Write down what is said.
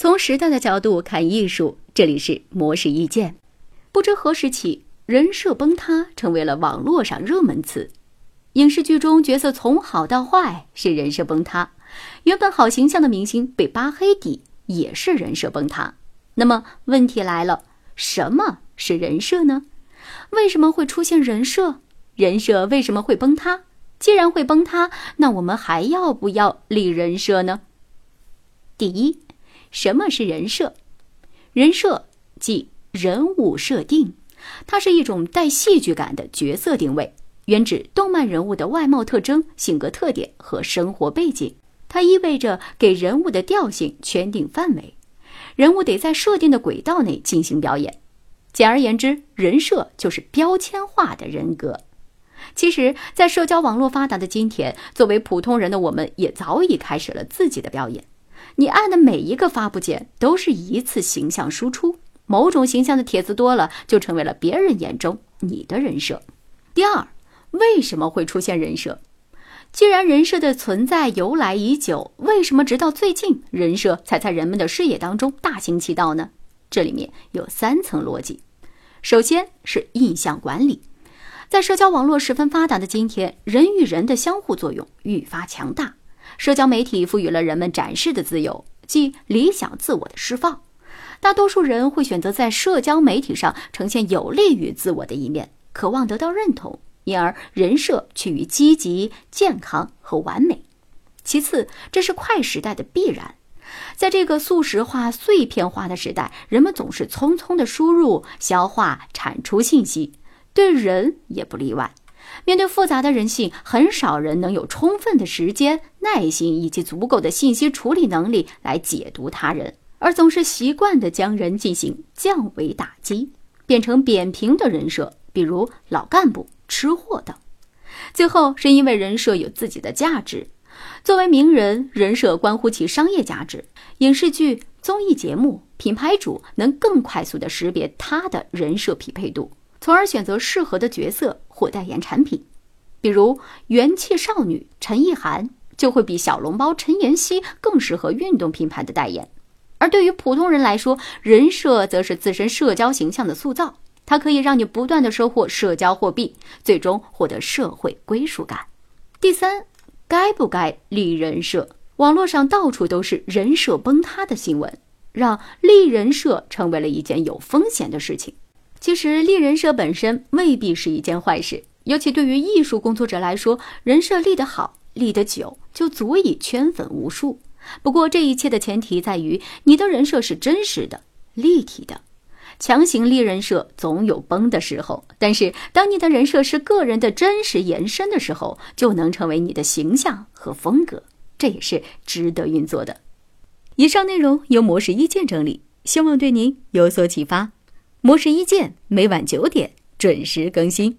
从时代的角度看艺术，这里是模式意见。不知何时起，人设崩塌成为了网络上热门词。影视剧中角色从好到坏是人设崩塌，原本好形象的明星被扒黑底也是人设崩塌。那么问题来了，什么是人设呢？为什么会出现人设？人设为什么会崩塌？既然会崩塌，那我们还要不要立人设呢？第一，什么是人设？人设即人物设定，它是一种带戏剧感的角色定位，原指动漫人物的外貌特征、性格特点和生活背景。它意味着给人物的调性圈定范围，人物得在设定的轨道内进行表演。简而言之，人设就是标签化的人格。其实，在社交网络发达的今天，作为普通人的我们，也早已开始了自己的表演。你按的每一个发布键，都是一次形象输出。某种形象的帖子多了，就成为了别人眼中你的人设。第二，为什么会出现人设？既然人设的存在由来已久，为什么直到最近人设才在人们的视野当中大行其道呢？这里面有三层逻辑。首先是印象管理。在社交网络十分发达的今天，人与人的相互作用愈发强大。社交媒体赋予了人们展示的自由，即理想自我的释放。大多数人会选择在社交媒体上呈现有利于自我的一面，渴望得到认同，因而人设趋于积极、健康和完美。其次，这是快时代的必然。在这个速食化、碎片化的时代，人们总是匆匆的输入、消化、产出信息。对人也不例外。面对复杂的人性，很少人能有充分的时间、耐心以及足够的信息处理能力来解读他人，而总是习惯的将人进行降维打击，变成扁平的人设，比如老干部、吃货等。最后是因为人设有自己的价值，作为名人，人设关乎其商业价值。影视剧、综艺节目、品牌主能更快速地识别他的人设匹配度。从而选择适合的角色或代言产品，比如元气少女陈意涵就会比小笼包陈妍希更适合运动品牌的代言。而对于普通人来说，人设则是自身社交形象的塑造，它可以让你不断的收获社交货币，最终获得社会归属感。第三，该不该立人设？网络上到处都是人设崩塌的新闻，让立人设成为了一件有风险的事情。其实立人设本身未必是一件坏事，尤其对于艺术工作者来说，人设立得好、立得久，就足以圈粉无数。不过这一切的前提在于你的人设是真实的、立体的。强行立人设总有崩的时候，但是当你的人设是个人的真实延伸的时候，就能成为你的形象和风格，这也是值得运作的。以上内容由模式意见整理，希望对您有所启发。模式一见，每晚九点准时更新。